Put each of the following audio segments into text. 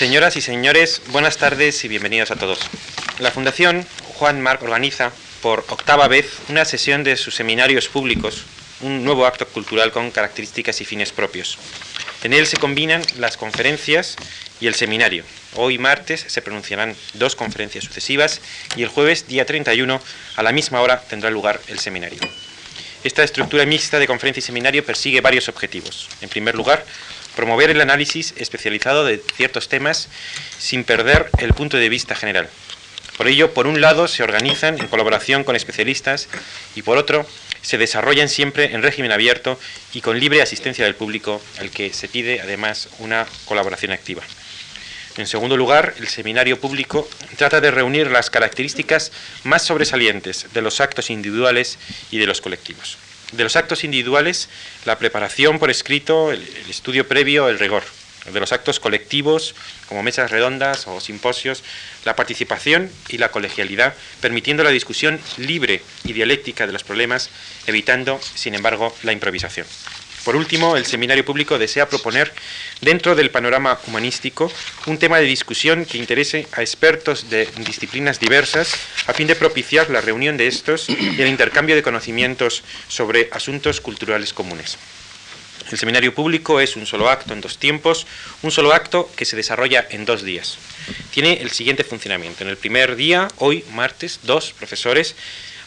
Señoras y señores, buenas tardes y bienvenidos a todos. La Fundación Juan Marc organiza por octava vez una sesión de sus seminarios públicos, un nuevo acto cultural con características y fines propios. En él se combinan las conferencias y el seminario. Hoy martes se pronunciarán dos conferencias sucesivas y el jueves, día 31, a la misma hora tendrá lugar el seminario. Esta estructura mixta de conferencia y seminario persigue varios objetivos. En primer lugar, promover el análisis especializado de ciertos temas sin perder el punto de vista general. Por ello, por un lado, se organizan en colaboración con especialistas y por otro, se desarrollan siempre en régimen abierto y con libre asistencia del público, al que se pide además una colaboración activa. En segundo lugar, el seminario público trata de reunir las características más sobresalientes de los actos individuales y de los colectivos. De los actos individuales, la preparación por escrito, el, estudio previo, el rigor. De los actos colectivos, como mesas redondas o simposios, la participación y la colegialidad, permitiendo la discusión libre y dialéctica de los problemas, evitando, sin embargo, la improvisación. Por último, el seminario público desea proponer, dentro del panorama humanístico, un tema de discusión que interese a expertos de disciplinas diversas, a fin de propiciar la reunión de estos y el intercambio de conocimientos sobre asuntos culturales comunes. El seminario público es un solo acto en dos tiempos, un solo acto que se desarrolla en dos días. Tiene el siguiente funcionamiento. En el primer día, hoy, martes, dos profesores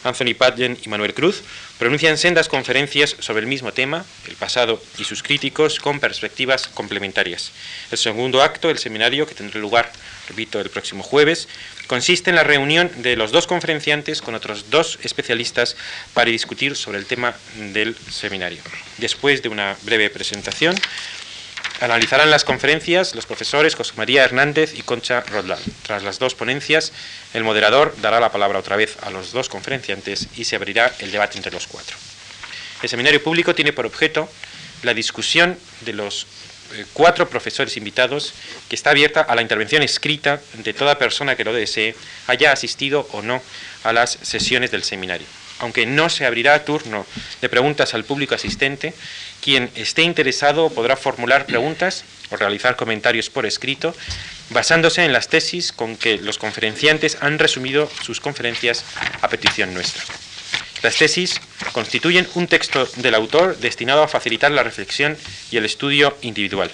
Anthony Padgen y Manuel Cruz, pronuncian sendas conferencias sobre el mismo tema, el pasado y sus críticos, con perspectivas complementarias. El segundo acto, el seminario, que tendrá lugar, repito, el próximo jueves, consiste en la reunión de los dos conferenciantes con otros dos especialistas para discutir sobre el tema del seminario. Después de una breve presentación, Analizarán las conferencias los profesores José María Hernández y Concha Rodland. Tras las dos ponencias, el moderador dará la palabra otra vez a los dos conferenciantes y se abrirá el debate entre los cuatro. El seminario público tiene por objeto la discusión de los eh, cuatro profesores invitados que está abierta a la intervención escrita de toda persona que lo desee, haya asistido o no a las sesiones del seminario. Aunque no se abrirá turno de preguntas al público asistente, quien esté interesado podrá formular preguntas o realizar comentarios por escrito basándose en las tesis con que los conferenciantes han resumido sus conferencias a petición nuestra. Las tesis constituyen un texto del autor destinado a facilitar la reflexión y el estudio individual.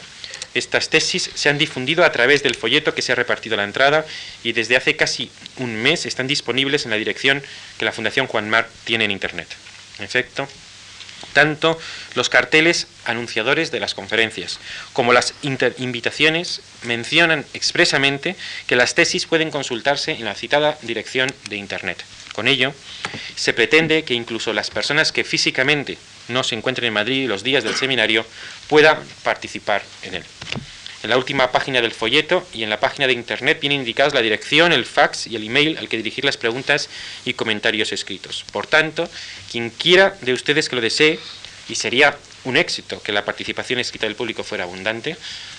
Estas tesis se han difundido a través del folleto que se ha repartido a la entrada y desde hace casi un mes están disponibles en la dirección que la Fundación Juan Mar tiene en Internet. En efecto, tanto los carteles anunciadores de las conferencias como las invitaciones mencionan expresamente que las tesis pueden consultarse en la citada dirección de Internet. Con ello, se pretende que incluso las personas que físicamente no se encuentren en Madrid los días del seminario puedan participar en él. En la última página del folleto y en la página de internet vienen indicadas la dirección, el fax y el email al que dirigir las preguntas y comentarios escritos. Por tanto, quien quiera de ustedes que lo desee, y sería un éxito que la participación escrita del público fuera abundante,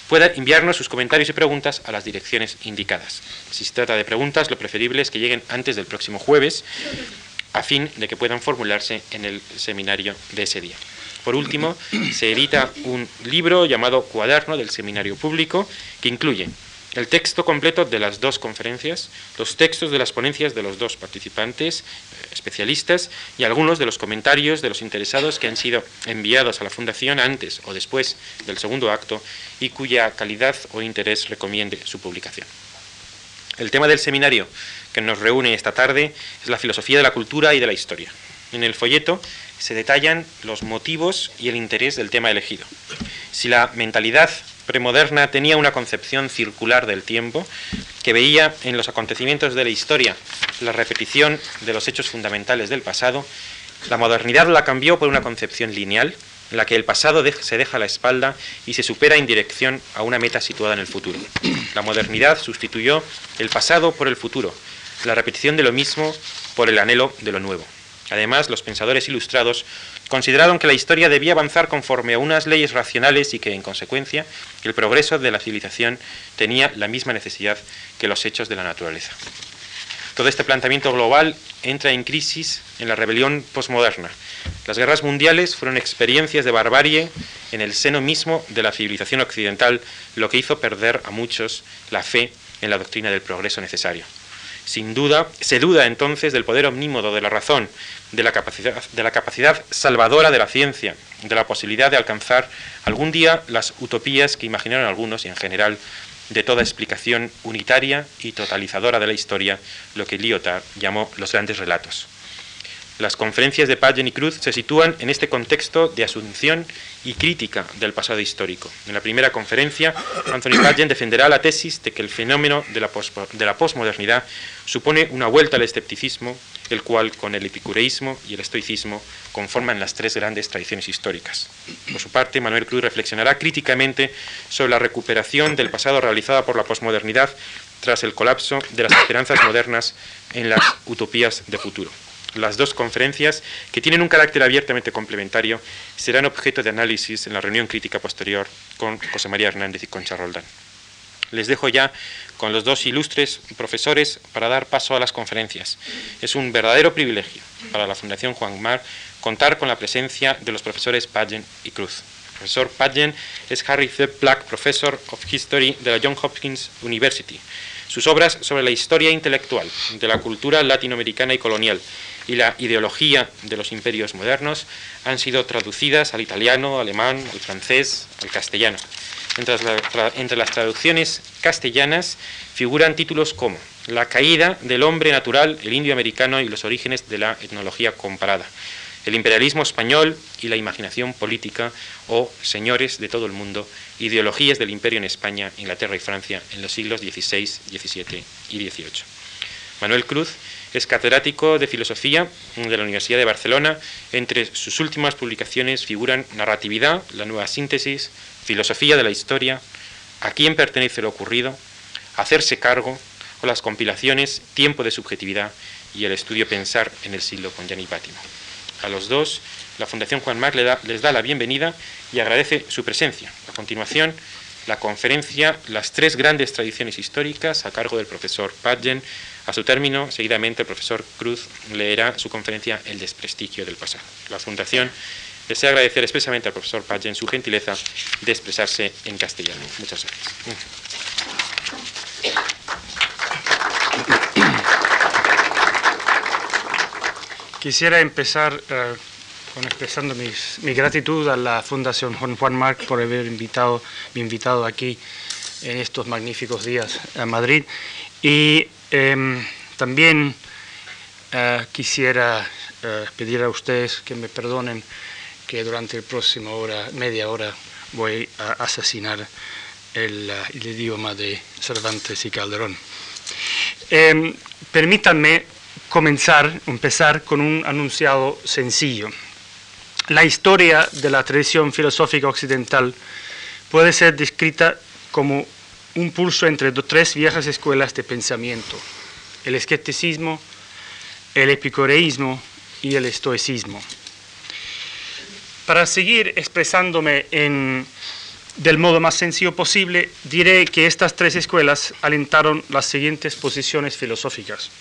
pueda enviarnos sus comentarios y preguntas a las direcciones indicadas. Si se trata de preguntas, lo preferible es que lleguen antes del próximo jueves, a fin de que puedan formularse en el seminario de ese día. Por último, se edita un libro llamado Cuaderno del Seminario Público, que incluye el texto completo de las dos conferencias, los textos de las ponencias de los dos participantes, eh, especialistas, y algunos de los comentarios de los interesados que han sido enviados a la Fundación antes o después del segundo acto y cuya calidad o interés recomiende su publicación. El tema del seminario que nos reúne esta tarde es la filosofía de la cultura y de la historia. En el folleto se detallan los motivos y el interés del tema elegido. Si la mentalidad premoderna tenía una concepción circular del tiempo, que veía en los acontecimientos de la historia la repetición de los hechos fundamentales del pasado, la modernidad la cambió por una concepción lineal, en la que el pasado se deja a la espalda y se supera en dirección a una meta situada en el futuro. La modernidad sustituyó el pasado por el futuro, la repetición de lo mismo por el anhelo de lo nuevo. Además, los pensadores ilustrados consideraron que la historia debía avanzar conforme a unas leyes racionales y que, en consecuencia, el progreso de la civilización tenía la misma necesidad que los hechos de la naturaleza. Todo este planteamiento global entra en crisis en la rebelión posmoderna. Las guerras mundiales fueron experiencias de barbarie en el seno mismo de la civilización occidental, lo que hizo perder a muchos la fe en la doctrina del progreso necesario. Sin duda, se duda entonces del poder omnímodo de la razón, de la, capacidad, de la capacidad salvadora de la ciencia, de la posibilidad de alcanzar algún día las utopías que imaginaron algunos y en general de toda explicación unitaria y totalizadora de la historia, lo que Lyotard llamó los grandes relatos. Las conferencias de Pagen y Cruz se sitúan en este contexto de asunción y crítica del pasado histórico. En la primera conferencia, Anthony Pagen defenderá la tesis de que el fenómeno de la, de la posmodernidad supone una vuelta al escepticismo, el cual, con el epicureísmo y el estoicismo, conforman las tres grandes tradiciones históricas. Por su parte, Manuel Cruz reflexionará críticamente sobre la recuperación del pasado realizada por la posmodernidad tras el colapso de las esperanzas modernas en las utopías de futuro. Las dos conferencias, que tienen un carácter abiertamente complementario, serán objeto de análisis en la reunión crítica posterior con José María Hernández y Concha Roldán. Les dejo ya con los dos ilustres profesores para dar paso a las conferencias. Es un verdadero privilegio para la Fundación Juan Mar contar con la presencia de los profesores Pagen y Cruz. El profesor Pagen es Harry C. Black Professor of History de la Johns Hopkins University. Sus obras sobre la historia intelectual de la cultura latinoamericana y colonial y la ideología de los imperios modernos han sido traducidas al italiano, alemán, al francés, al castellano. Entre las, traducciones castellanas figuran títulos como La caída del hombre natural, el indio americano y los orígenes de la etnología comparada, el imperialismo español y la imaginación política o señores de todo el mundo, ideologías del imperio en España, Inglaterra y Francia en los siglos XVI, XVII y XVIII. Manuel Cruz es catedrático de filosofía de la Universidad de Barcelona. Entre sus últimas publicaciones figuran Narratividad, la nueva síntesis, Filosofía de la historia, A quién pertenece lo ocurrido, Hacerse cargo o las compilaciones Tiempo de subjetividad y el estudio Pensar en el siglo con Gianni Pátimo. A los dos, la Fundación Juan Marc les da la bienvenida y agradece su presencia. A continuación, la conferencia Las tres grandes tradiciones históricas a cargo del profesor Padgen a su término, seguidamente, el profesor Cruz leerá su conferencia El desprestigio del pasado. La Fundación desea agradecer expresamente al profesor Pagen su gentileza de expresarse en castellano. Muchas gracias. Quisiera empezar eh, expresando mi gratitud a la Fundación Juan, Juan Marc por haber invitado, invitado aquí en estos magníficos días a Madrid y Em, también eh, quisiera eh, pedir a ustedes que me perdonen que durante el próximo hora, media hora voy a asesinar el, eh, idioma de Cervantes y Calderón. Em, permítanme comenzar, empezar con un anunciado sencillo. La historia de la tradición filosófica occidental puede ser descrita como un pulso entre tres viejas escuelas de pensamiento, el escepticismo, el epicureísmo y el estoicismo. Para seguir expresándome en, del modo más sencillo posible, diré que estas tres escuelas alentaron las siguientes posiciones filosóficas.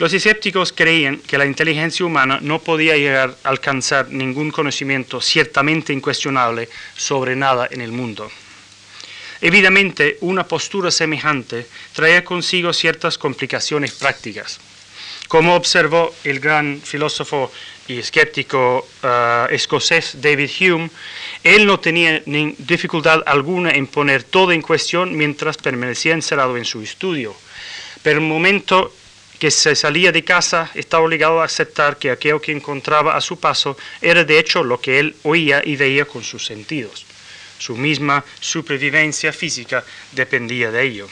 Los escépticos creían que la inteligencia humana no podía llegar a alcanzar ningún conocimiento ciertamente incuestionable sobre nada en el mundo. Evidentemente, una postura semejante traía consigo ciertas complicaciones prácticas. Como observó el gran filósofo y escéptico eh, escocés David Hume, él no tenía dificultad alguna en poner todo en cuestión mientras permanecía encerrado en su estudio. Pero el momento que se salía de casa estaba obligado a aceptar que aquello que encontraba a su paso era de hecho lo que él oía y veía con sus sentidos. Su misma supervivencia física dependía de ello.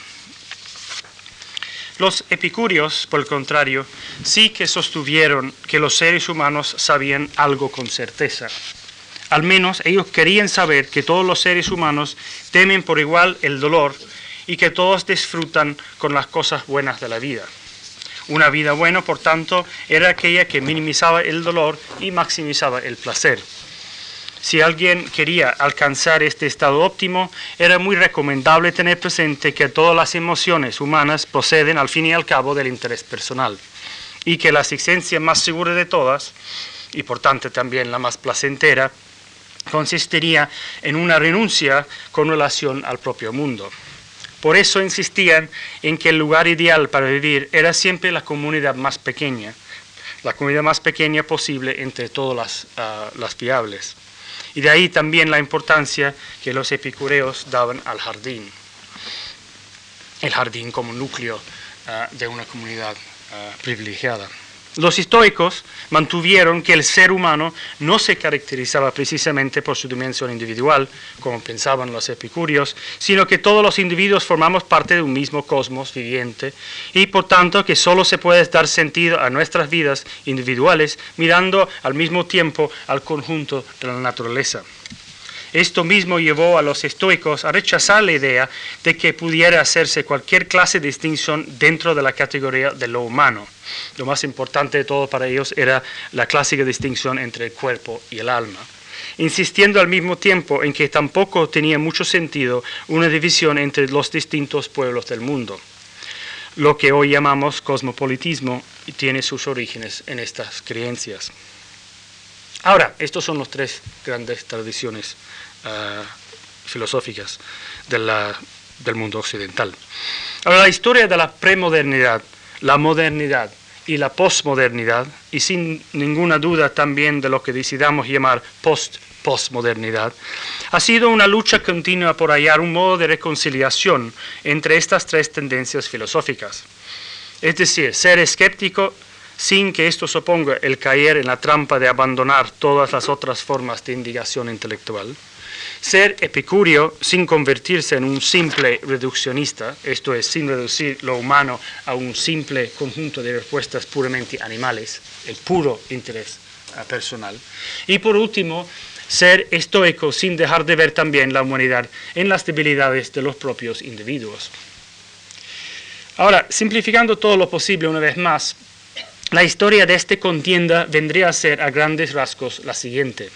Los epicúreos, por el contrario, sí que sostuvieron que los seres humanos sabían algo con certeza. Al menos ellos querían saber que todos los seres humanos temen por igual el dolor y que todos disfrutan con las cosas buenas de la vida. Una vida buena, por tanto, era aquella que minimizaba el dolor y maximizaba el placer. Si alguien quería alcanzar este estado óptimo, era muy recomendable tener presente que todas las emociones humanas proceden al fin y al cabo del interés personal y que la existencia más segura de todas, y por tanto también la más placentera, consistiría en una renuncia con relación al propio mundo. Por eso insistían en que el lugar ideal para vivir era siempre la comunidad más pequeña, la comunidad más pequeña posible entre todas las, ah, las fiables. Y de ahí también la importancia que los epicureos daban al jardín, el jardín como núcleo ah, de una comunidad ah, privilegiada. Los estoicos mantuvieron que el ser humano no se caracterizaba precisamente por su dimensión individual, como pensaban los epicúreos, sino que todos los individuos formamos parte de un mismo cosmos viviente y por tanto que solo se puede dar sentido a nuestras vidas individuales mirando al mismo tiempo al conjunto de la naturaleza. Esto mismo llevó a los estoicos a rechazar la idea de que pudiera hacerse cualquier clase de distinción dentro de la categoría de lo humano lo más importante de todo para ellos era la clásica distinción entre el cuerpo y el alma, insistiendo al mismo tiempo en que tampoco tenía mucho sentido una división entre los distintos pueblos del mundo. Lo que hoy llamamos cosmopolitismo tiene sus orígenes en estas creencias. Ahora, estos son las tres grandes tradiciones ah, filosóficas del mundo occidental. Ahora, la historia de la premodernidad, la modernidad y la posmodernidad, y sin ninguna duda también de lo que decidamos llamar post-postmodernidad, ha sido una lucha continua por hallar un modo de reconciliación entre estas tres tendencias filosóficas. Es decir, ser escéptico sin que esto suponga el caer en la trampa de abandonar todas las otras formas de indicación intelectual ser epicúreo sin convertirse en un simple reduccionista, esto es, sin reducir lo humano a un simple conjunto de respuestas puramente animales, el puro interés personal. Y por último, ser estoico sin dejar de ver también la humanidad en las debilidades de los propios individuos. Ahora, simplificando todo lo posible una vez más, la historia de esta contienda vendría a ser a grandes rasgos la siguiente.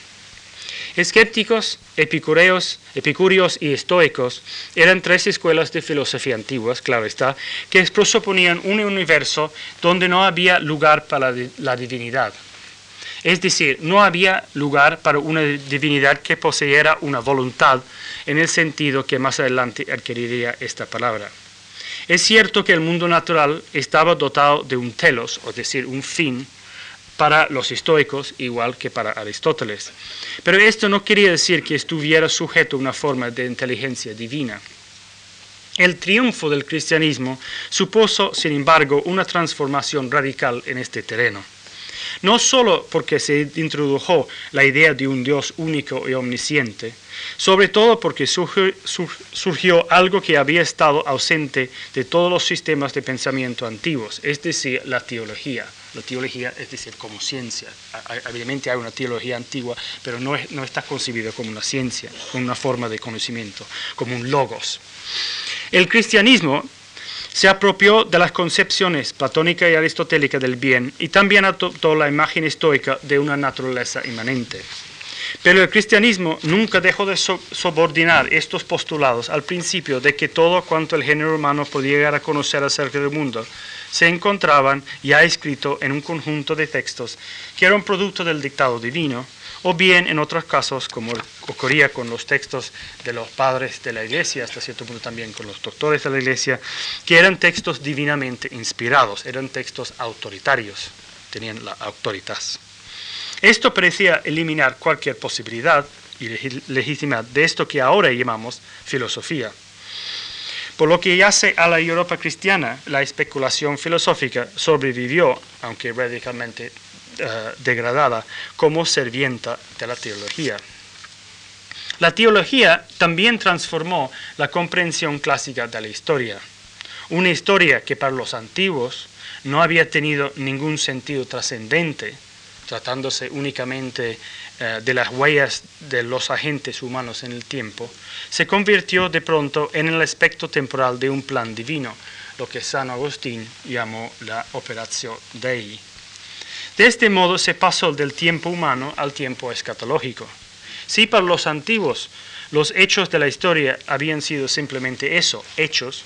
Escépticos, epicureos, epicúreos y estoicos eran tres escuelas de filosofía antiguas, claro está, que proponían un universo donde no había lugar para la divinidad. Es decir, no había lugar para una divinidad que poseyera una voluntad en el sentido que más adelante adquiriría esta palabra. Es cierto que el mundo natural estaba dotado de un telos, es decir, un fin, para los estoicos igual que para Aristóteles. Pero esto no quería decir que estuviera sujeto a una forma de inteligencia divina. El triunfo del cristianismo supuso, sin embargo, una transformación radical en este terreno. No solo porque se introdujo la idea de un Dios único y omnisciente, sobre todo porque surgió, algo que había estado ausente de todos los sistemas de pensamiento antiguos, es decir, la teología la teología, es decir, como ciencia. Evidentemente hay una teología antigua, pero no, no está concebida como una ciencia, como una forma de conocimiento, como un logos. El cristianismo se apropió de las concepciones platónica y aristotélica del bien y también adoptó la imagen estoica de una naturaleza inmanente. Pero el cristianismo nunca dejó de subordinar estos postulados al principio de que todo cuanto el género humano podía llegar a conocer acerca del mundo se encontraban ya escrito en un conjunto de textos que eran producto del dictado divino, o bien en otros casos, como ocurría con los textos de los padres de la iglesia, hasta cierto punto también con los doctores de la iglesia, que eran textos divinamente inspirados, eran textos autoritarios, tenían la autoridad. Esto parecía eliminar cualquier posibilidad y legitimidad de esto que ahora llamamos filosofía. Por lo que yace a la Europa cristiana, la especulación filosófica sobrevivió, aunque radicalmente eh, degradada, como servienta de la teología. La teología también transformó la comprensión clásica de la historia. Una historia que para los antiguos no había tenido ningún sentido trascendente, tratándose únicamente eh, de las huellas de los agentes humanos en el tiempo, se convirtió de pronto en el aspecto temporal de un plan divino, lo que San Agustín llamó la operación Dei. De este modo se pasó del tiempo humano al tiempo escatológico. Si para los antiguos los hechos de la historia habían sido simplemente eso, hechos,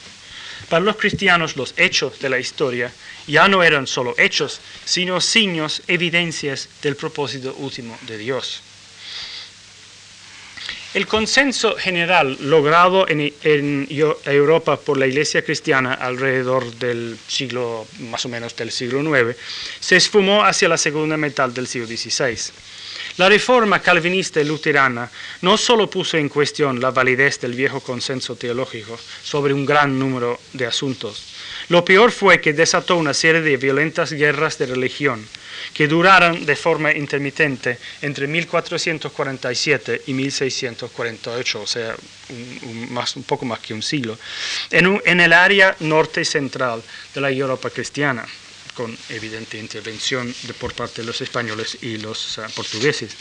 para los cristianos los hechos de la historia ya no eran solo hechos, sino signos, evidencias del propósito último de Dios. El consenso general logrado en, Europa por la Iglesia cristiana alrededor del siglo, más o menos del siglo IX, se esfumó hacia la segunda mitad del siglo XVI. La reforma calvinista y luterana no solo puso en cuestión la validez del viejo consenso teológico sobre un gran número de asuntos, lo peor fue que desató una serie de violentas guerras de religión que duraron de forma intermitente entre 1447 y 1648, o sea, un, poco más que un siglo, en, el área norte central de la Europa cristiana con evidente intervención por parte de los españoles y los uh, portugueses.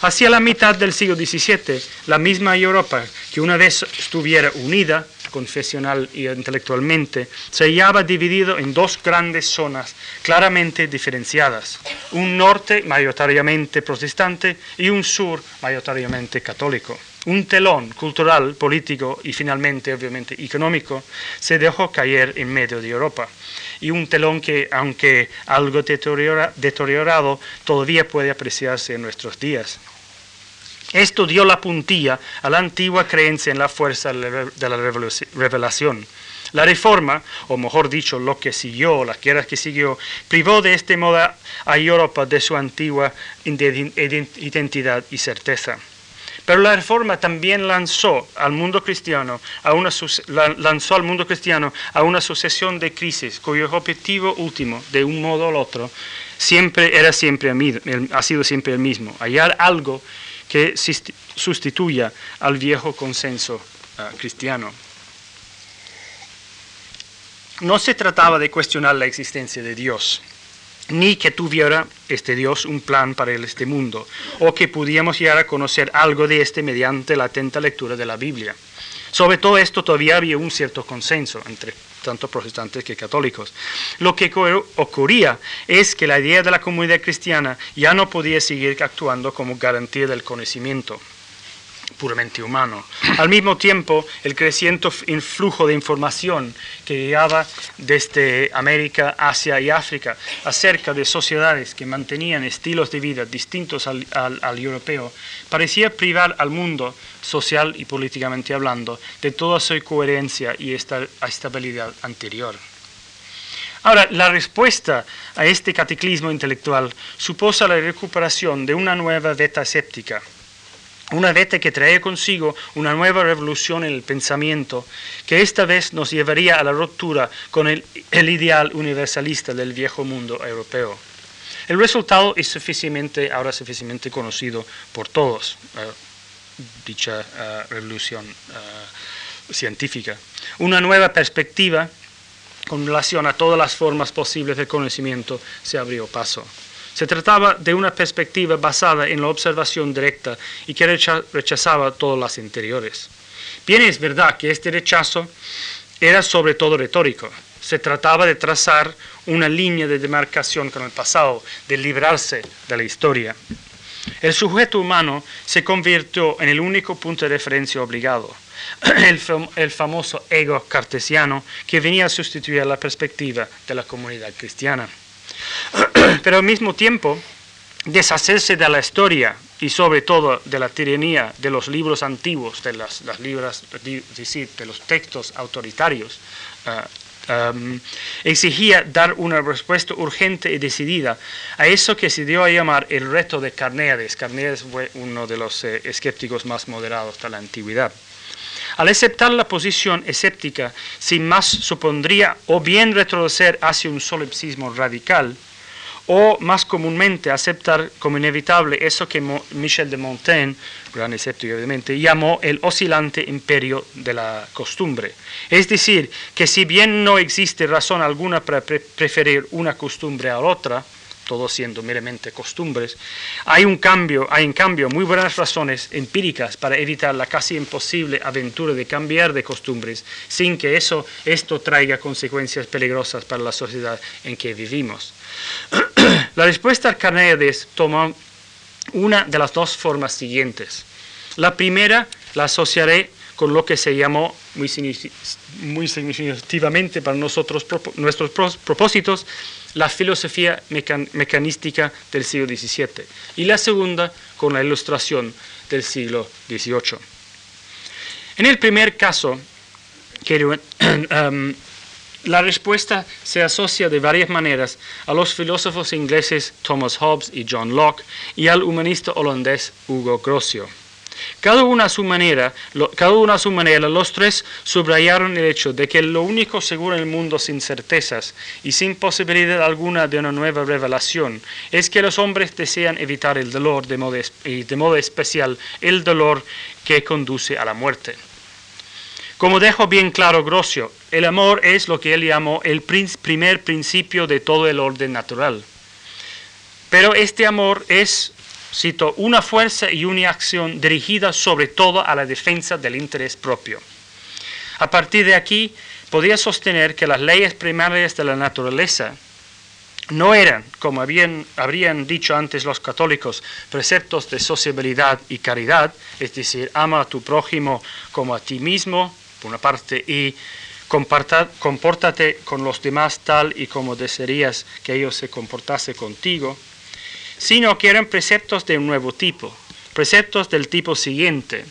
Hacia la mitad del siglo XVII, la misma Europa, que una vez estuviera unida confesional y intelectualmente, se hallaba dividido en dos grandes zonas claramente diferenciadas, un norte mayoritariamente protestante y un sur mayoritariamente católico. Un telón cultural, político y finalmente, obviamente, económico se dejó caer en medio de Europa. Y un telón que, aunque algo deteriorado, todavía puede apreciarse en nuestros días. Esto dio la puntilla a la antigua creencia en la fuerza de la revelación. La reforma, o mejor dicho, lo que siguió, la guerra que siguió, privó de este modo a Europa de su antigua identidad y certeza. Pero la reforma también lanzó al mundo cristiano a una, lanzó al mundo cristiano a una sucesión de crisis cuyo objetivo último, de un modo u otro, siempre era siempre ha sido siempre el mismo, hallar algo que sustituya al viejo consenso ah, cristiano. No se trataba de cuestionar la existencia de Dios, ni que tuviera este Dios un plan para este mundo, o que pudiéramos llegar a conocer algo de este mediante la atenta lectura de la Biblia. Sobre todo esto todavía había un cierto consenso entre tanto protestantes que católicos. Lo que ocurría es que la idea de la comunidad cristiana ya no podía seguir actuando como garantía del conocimiento puramente humano. Al mismo tiempo, el creciente influjo de información que llegaba desde América, Asia y África acerca de sociedades que mantenían estilos de vida distintos al, europeo parecía privar al mundo social y políticamente hablando de toda su coherencia y estabilidad anterior. Ahora, la respuesta a este cataclismo intelectual supuso la recuperación de una nueva veta escéptica una vete que trae consigo una nueva revolución en el pensamiento, que esta vez nos llevaría a la ruptura con el, ideal universalista del viejo mundo europeo. El resultado es suficientemente, ahora suficientemente conocido por todos, eh, dicha eh, revolución eh, científica. Una nueva perspectiva con relación a todas las formas posibles de conocimiento se abrió paso. Se trataba de una perspectiva basada en la observación directa y que rechazaba todas las anteriores. Bien es verdad que este rechazo era sobre todo retórico. Se trataba de trazar una línea de demarcación con el pasado, de librarse de la historia. El sujeto humano se convirtió en el único punto de referencia obligado, el, el, famoso ego cartesiano que venía a sustituir la perspectiva de la comunidad cristiana. Pero al mismo tiempo, deshacerse de la historia y sobre todo de la tiranía de los libros antiguos, de las, libras, de los textos autoritarios, um, exigía dar una respuesta urgente y decidida a eso que se dio a llamar el reto de Carneades. Carneades fue uno de los eh, escépticos más moderados de la antigüedad. Al aceptar la posición escéptica, sin más supondría o bien retroceder hacia un solipsismo radical, o más comúnmente aceptar como inevitable eso que Michel de Montaigne, gran escéptico obviamente, llamó el oscilante imperio de la costumbre. Es decir, que si bien no existe razón alguna para preferir una costumbre a otra, todo siendo meramente costumbres, hay un cambio, hay en cambio muy buenas razones empíricas para evitar la casi imposible aventura de cambiar de costumbres sin que eso, esto traiga consecuencias peligrosas para la sociedad en que vivimos. la respuesta a Carneades toma una de las dos formas siguientes. La primera la asociaré con lo que se llamó muy, significativamente para nosotros, nuestros propósitos, la filosofía mecanística del siglo XVII. Y la segunda con la ilustración del siglo XVIII. En el primer caso, um, la respuesta se asocia de varias maneras a los filósofos ingleses Thomas Hobbes y John Locke y al humanista holandés Hugo Grocio. Cada uno, a su manera, cada uno a su manera, los tres subrayaron el hecho de que lo único seguro en el mundo sin certezas y sin posibilidad alguna de una nueva revelación es que los hombres desean evitar el dolor de modo, y de modo especial el dolor que conduce a la muerte. Como dejó bien claro Grocio, el amor es lo que él llamó el primer principio de todo el orden natural. Pero este amor es cito, una fuerza y una acción dirigida sobre todo a la defensa del interés propio. A partir de aquí, podía sostener que las leyes primarias de la naturaleza no eran, como habían, habrían dicho antes los católicos, preceptos de sociabilidad y caridad, es decir, ama a tu prójimo como a ti mismo, por una parte, y compórtate con los demás tal y como desearías que ellos se comportase contigo, sino que eran preceptos de un nuevo tipo, preceptos del tipo siguiente.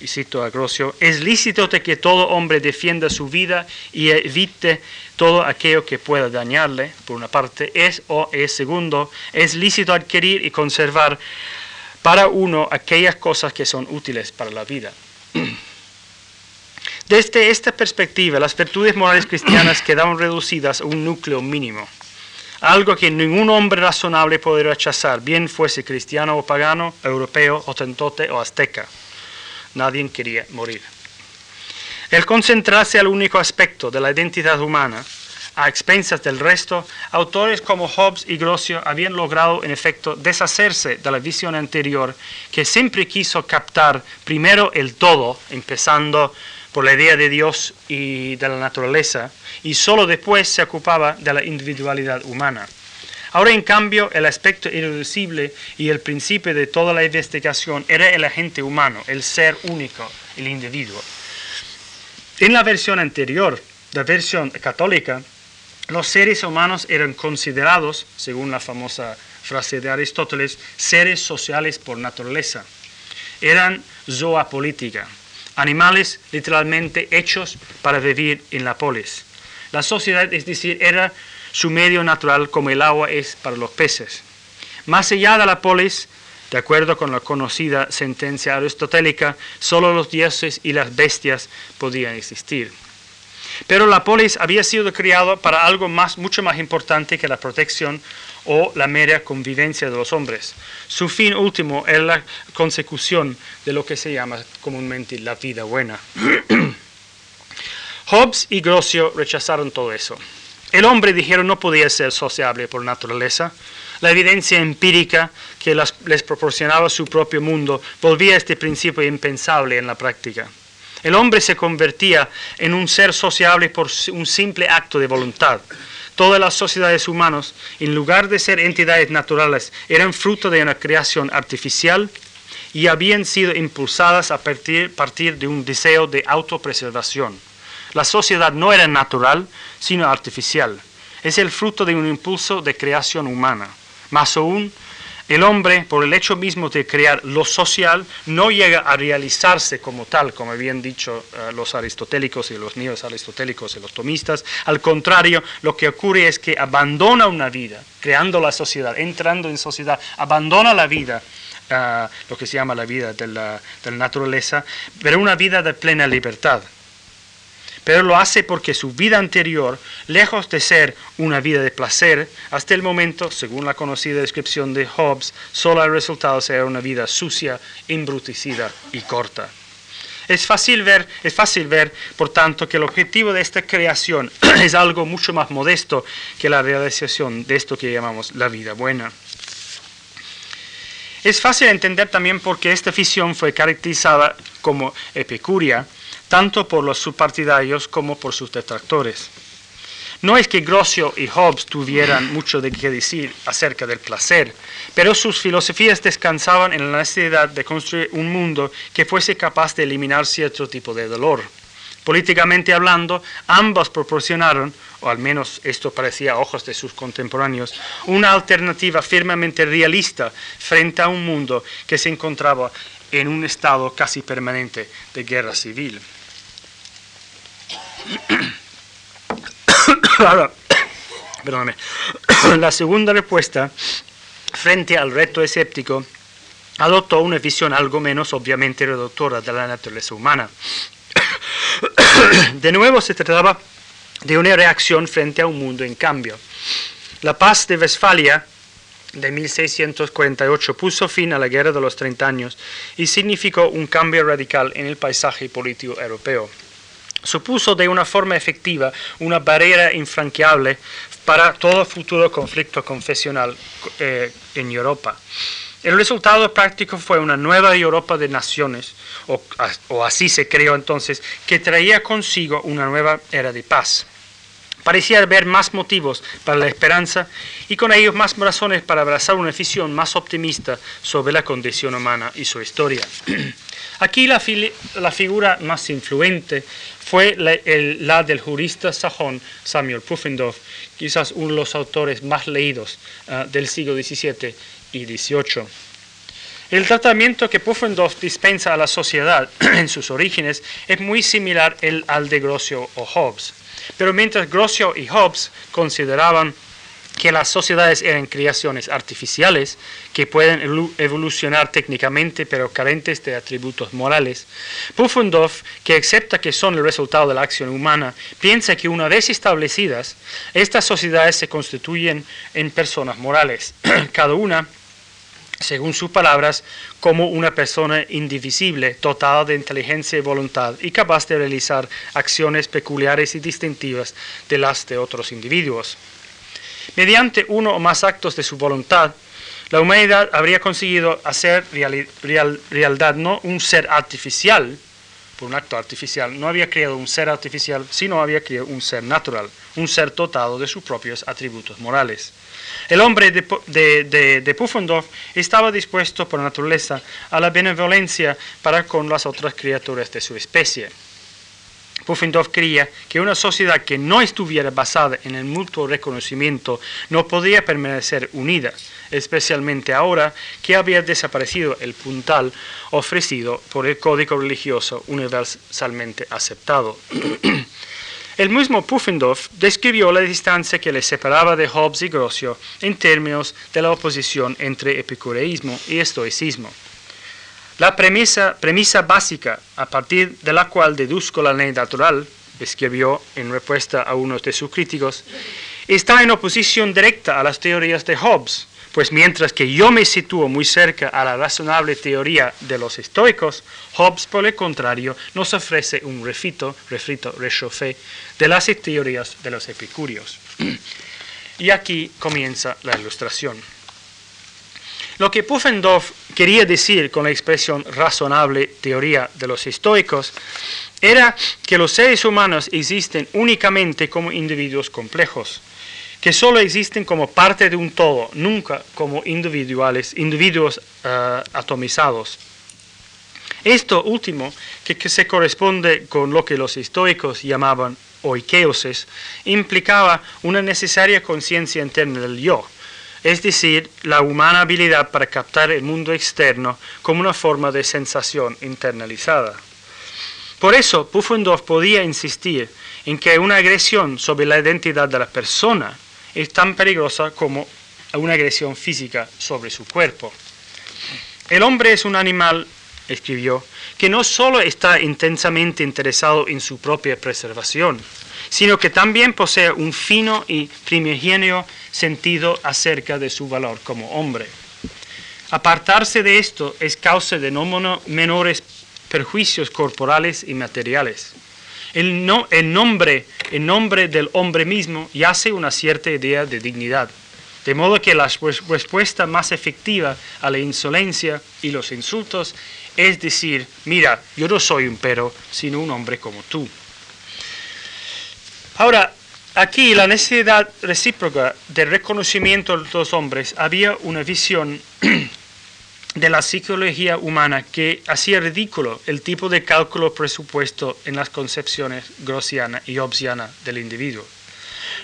Y cito a Grocio, es lícito que todo hombre defienda su vida y evite todo aquello que pueda dañarle, por una parte, es o es segundo, es lícito adquirir y conservar para uno aquellas cosas que son útiles para la vida. Desde esta perspectiva, las virtudes morales cristianas quedaron reducidas a un núcleo mínimo algo que ningún hombre razonable puede rechazar, bien fuese cristiano o pagano, europeo, otentote o azteca. Nadie quería morir. El concentrarse al único aspecto de la identidad humana, a expensas del resto, autores como Hobbes y Grocio habían logrado en efecto deshacerse de la visión anterior que siempre quiso captar primero el todo, empezando por la idea de Dios y de la naturaleza, y solo después se ocupaba de la individualidad humana. Ahora, en cambio, el aspecto irreducible y el principio de toda la investigación era el agente humano, el ser único, el individuo. En la versión anterior, la versión católica, los seres humanos eran considerados, según la famosa frase de Aristóteles, seres sociales por naturaleza. Eran zoapolítica, animales literalmente hechos para vivir en la polis. La sociedad, es decir, era su medio natural como el agua es para los peces. Más allá de la polis, de acuerdo con la conocida sentencia aristotélica, solo los dioses y las bestias podían existir. Pero la polis había sido creada para algo más, mucho más importante que la protección o la mera convivencia de los hombres. Su fin último es la consecución de lo que se llama comúnmente la vida buena. Hobbes y Grocio rechazaron todo eso. El hombre, dijeron, no podía ser sociable por naturaleza. La evidencia empírica que les proporcionaba su propio mundo volvía a este principio impensable en la práctica. El hombre se convertía en un ser sociable por un simple acto de voluntad. Todas las sociedades humanas, en lugar de ser entidades naturales, eran fruto de una creación artificial y habían sido impulsadas a partir, partir de un deseo de autopreservación. La sociedad no era natural, sino artificial. Es el fruto de un impulso de creación humana. Más aún, el hombre, por el hecho mismo de crear lo social, no llega a realizarse como tal, como habían dicho eh, los aristotélicos y los míos aristotélicos y los tomistas. Al contrario, lo que ocurre es que abandona una vida, creando la sociedad, entrando en sociedad, abandona la vida, eh, lo que se llama la vida de la naturaleza, pero una vida de plena libertad pero lo hace porque su vida anterior, lejos de ser una vida de placer, hasta el momento, según la conocida descripción de Hobbes, solo el resultado será una vida sucia, embrutecida y corta. Es fácil ver, es fácil ver, por tanto, que el objetivo de esta creación es algo mucho más modesto que la realización de esto que llamamos la vida buena. Es fácil entender también por qué esta visión fue caracterizada como epicuria, tanto por los subpartidarios como por sus detractores. No es que Grocio y Hobbes tuvieran mucho de qué decir acerca del placer, pero sus filosofías descansaban en la necesidad de construir un mundo que fuese capaz de eliminar cierto tipo de dolor. Políticamente hablando, ambos proporcionaron, o al menos esto parecía a ojos de sus contemporáneos, una alternativa firmemente realista frente a un mundo que se encontraba en un estado casi permanente de guerra civil. La segunda respuesta, frente al reto escéptico, adoptó una visión algo menos obviamente reductora de la naturaleza humana. De nuevo se trataba de una reacción frente a un mundo en cambio. La paz de Westfalia de 1648 puso fin a la Guerra de los 30 años y significó un cambio radical en el paisaje político europeo supuso de una forma efectiva una barrera infranqueable para todo futuro conflicto confesional eh, en Europa. El resultado práctico fue una nueva Europa de naciones, o, así se creó entonces, que traía consigo una nueva era de paz. Parecía haber más motivos para la esperanza y con ellos más razones para abrazar una visión más optimista sobre la condición humana y su historia. Aquí la, la figura más influente fue la, del jurista sajón Samuel Pufendorf, quizás uno de los autores más leídos ah, del siglo XVII y XVIII. El tratamiento que Pufendorf dispensa a la sociedad en sus orígenes es muy similar al de Grocio o Hobbes. Pero mientras Grocio y Hobbes consideraban que las sociedades eran creaciones artificiales que pueden evolucionar técnicamente pero carentes de atributos morales. Pufendorf, que acepta que son el resultado de la acción humana, piensa que una vez establecidas, estas sociedades se constituyen en personas morales, cada una según sus palabras, como una persona indivisible, dotada de inteligencia y voluntad y capaz de realizar acciones peculiares y distintivas de las de otros individuos. Mediante uno o más actos de su voluntad, la humanidad habría conseguido hacer realidad no un ser artificial, por un acto artificial, no había creado un ser artificial, sino había creado un ser natural, un ser dotado de sus propios atributos morales. El hombre de, de, de, Pufendorf estaba dispuesto por naturaleza a la benevolencia para con las otras criaturas de su especie. Pufendorf creía que una sociedad que no estuviera basada en el mutuo reconocimiento no podía permanecer unida, especialmente ahora que había desaparecido el puntal ofrecido por el código religioso universalmente aceptado. El mismo Pufendorf describió la distancia que le separaba de Hobbes y Grocio en términos de la oposición entre epicureísmo y estoicismo. La premisa, premisa básica a partir de la cual deduzco la ley natural, escribió en respuesta a uno de sus críticos, está en oposición directa a las teorías de Hobbes, pues mientras que yo me sitúo muy cerca a la razonable teoría de los estoicos, Hobbes, por el contrario, nos ofrece un refito, refrito, rechauffé de las teorías de los epicúreos. Y aquí comienza la ilustración. Lo que Pufendorf quería decir con la expresión razonable teoría de los estoicos era que los seres humanos existen únicamente como individuos complejos, que solo existen como parte de un todo, nunca como individuales, individuos eh, atomizados. Esto último, que, se corresponde con lo que los estoicos llamaban oikeoses, implicaba una necesaria conciencia interna del yo, es decir, la humana habilidad para captar el mundo externo como una forma de sensación internalizada. Por eso, Pufendorf podía insistir en que una agresión sobre la identidad de la persona es tan peligrosa como una agresión física sobre su cuerpo. El hombre es un animal, escribió, que no solo está intensamente interesado en su propia preservación, sino que también posee un fino y primigenio sentido acerca de su valor como hombre. Apartarse de esto es causa de no menores perjuicios corporales y materiales. El, no, el, nombre, el nombre del hombre mismo yace una cierta idea de dignidad, de modo que la respuesta más efectiva a la insolencia y los insultos es decir, mira, yo no soy un perro, sino un hombre como tú. Ahora, Aquí la necesidad recíproca de reconocimiento de los hombres había una visión de la psicología humana que hacía ridículo el tipo de cálculo presupuesto en las concepciones grossiana y obsiana del individuo.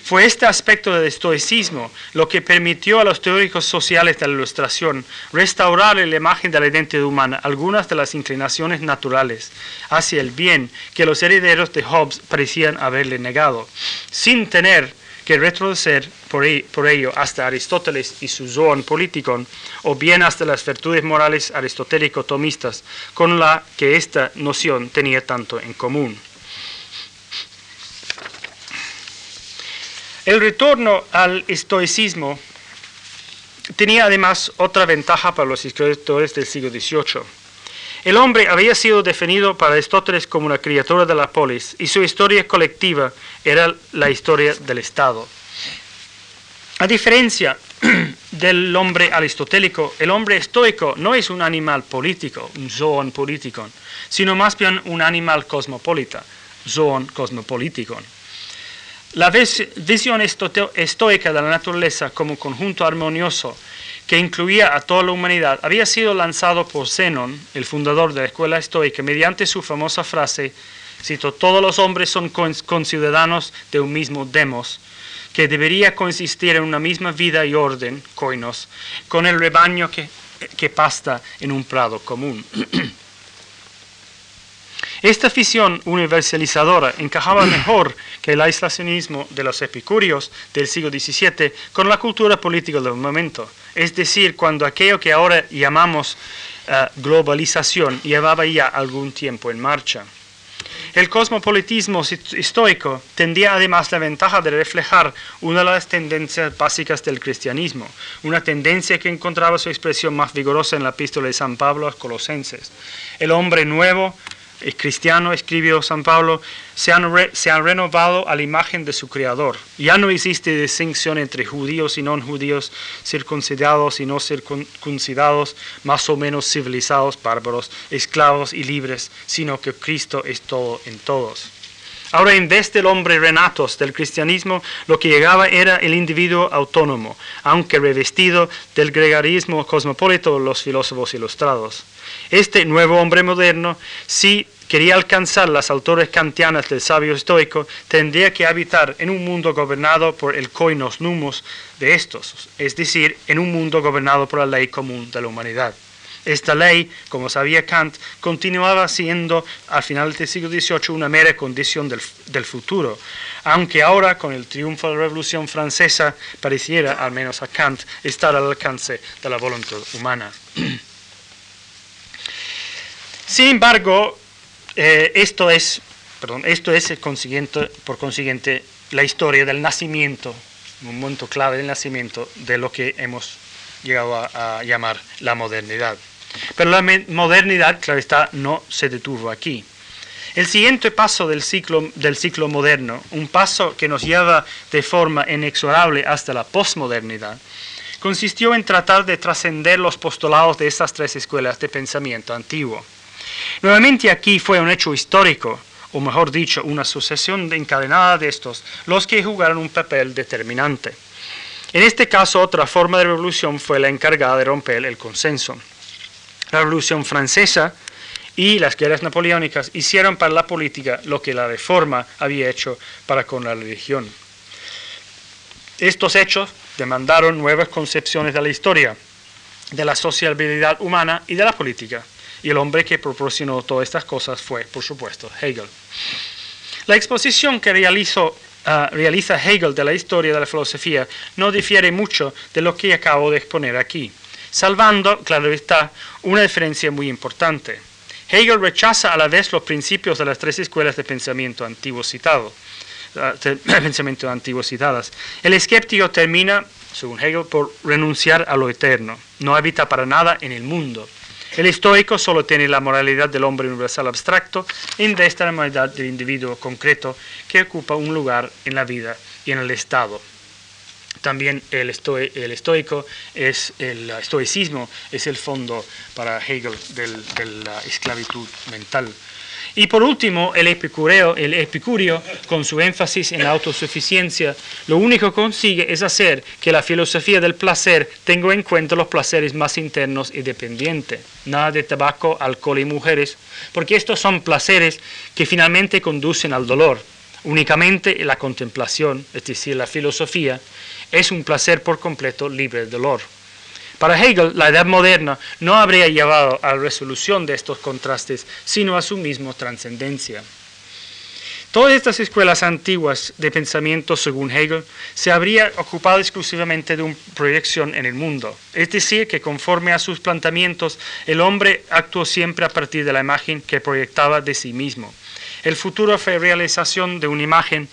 Fue este aspecto del estoicismo lo que permitió a los teóricos sociales de la ilustración restaurar la imagen de la identidad humana algunas de las inclinaciones naturales hacia el bien que los herederos de Hobbes parecían haberle negado, sin tener que retroceder por, ello hasta Aristóteles y su zoon politikon, o bien hasta las virtudes morales aristotélico-tomistas, con la que esta noción tenía tanto en común. El retorno al estoicismo tenía además otra ventaja para los escritores del siglo XVIII. El hombre había sido definido para Aristóteles como una criatura de la polis y su historia colectiva era la historia del Estado. A diferencia del hombre aristotélico, el hombre estoico no es un animal político, un zoon político, sino más bien un animal cosmopolita, zoon cosmopolitico. La visión estoica de la naturaleza como conjunto armonioso que incluía a toda la humanidad había sido lanzado por Zenón, el fundador de la escuela estoica, mediante su famosa frase, cito, todos los hombres son conciudadanos de un mismo demos, que debería consistir en una misma vida y orden, coinos, con el rebaño que, que pasta en un prado común. Esta visión universalizadora encajaba mejor que el aislacionismo de los epicúreos del siglo XVII con la cultura política del momento, es decir, cuando aquello que ahora llamamos eh, globalización llevaba ya algún tiempo en marcha. El cosmopolitismo estoico tendía además la ventaja de reflejar una de las tendencias básicas del cristianismo, una tendencia que encontraba su expresión más vigorosa en la epístola de San Pablo a los Colosenses. El hombre nuevo el cristiano, escribió San Pablo, se han, se han, renovado a la imagen de su Creador. Ya no existe distinción entre judíos y no judíos, circuncidados y no circuncidados, más o menos civilizados, bárbaros, esclavos y libres, sino que Cristo es todo en todos. Ahora, en vez del hombre renatos del cristianismo, lo que llegaba era el individuo autónomo, aunque revestido del gregarismo cosmopolito de los filósofos ilustrados. Este nuevo hombre moderno, si quería alcanzar las alturas kantianas del sabio estoico, tendría que habitar en un mundo gobernado por el koinos numos de estos, es decir, en un mundo gobernado por la ley común de la humanidad. Esta ley, como sabía Kant, continuaba siendo al final del siglo XVIII una mera condición del, futuro, aunque ahora con el triunfo de la Revolución Francesa pareciera, al menos a Kant, estar al alcance de la voluntad humana. Sin embargo, eh, esto es, perdón, esto es por consiguiente la historia del nacimiento, un momento clave del nacimiento de lo que hemos llegado a, llamar la modernidad. Pero la modernidad, claro está, no se detuvo aquí. El siguiente paso del ciclo, del ciclo moderno, un paso que nos lleva de forma inexorable hasta la posmodernidad, consistió en tratar de trascender los postulados de estas tres escuelas de pensamiento antiguo. Nuevamente aquí fue un hecho histórico, o mejor dicho, una sucesión encadenada de estos, los que jugaron un papel determinante. En este caso, otra forma de revolución fue la encargada de romper el consenso. La Revolución Francesa y las guerras napoleónicas hicieron para la política lo que la reforma había hecho para con la religión. Estos hechos demandaron nuevas concepciones de la historia, de la sociabilidad humana y de la política. Y el hombre que proporcionó todas estas cosas fue, por supuesto, Hegel. La exposición que ah, realiza Hegel de la historia de la filosofía no difiere mucho de lo que acabo de exponer aquí, salvando, claro está, una diferencia muy importante. Hegel rechaza a la vez los principios de las tres escuelas de pensamiento antiguo citado, ah, pensamiento antiguo citadas. El escéptico termina, según Hegel, por renunciar a lo eterno. No habita para nada en el mundo. El estoico solo tiene la moralidad del hombre universal abstracto en de la moralidad del individuo concreto que ocupa un lugar en la vida y en el Estado. También el, estoico es el estoicismo es el fondo para Hegel de la esclavitud mental. Y por último, el epicúreo, el epicúreo, con su énfasis en la autosuficiencia, lo único que consigue es hacer que la filosofía del placer tenga en cuenta los placeres más internos y dependientes. Nada de tabaco, alcohol y mujeres, porque estos son placeres que finalmente conducen al dolor. Únicamente la contemplación, es decir, la filosofía, es un placer por completo libre de dolor. Para Hegel, la edad moderna no habría llevado a la resolución de estos contrastes, sino a su misma trascendencia. Todas estas escuelas antiguas de pensamiento, según Hegel, se habrían ocupado exclusivamente de una proyección en el mundo. Es decir, que conforme a sus planteamientos, el hombre actuó siempre a partir de la imagen que proyectaba de sí mismo. El futuro fue realización de una imagen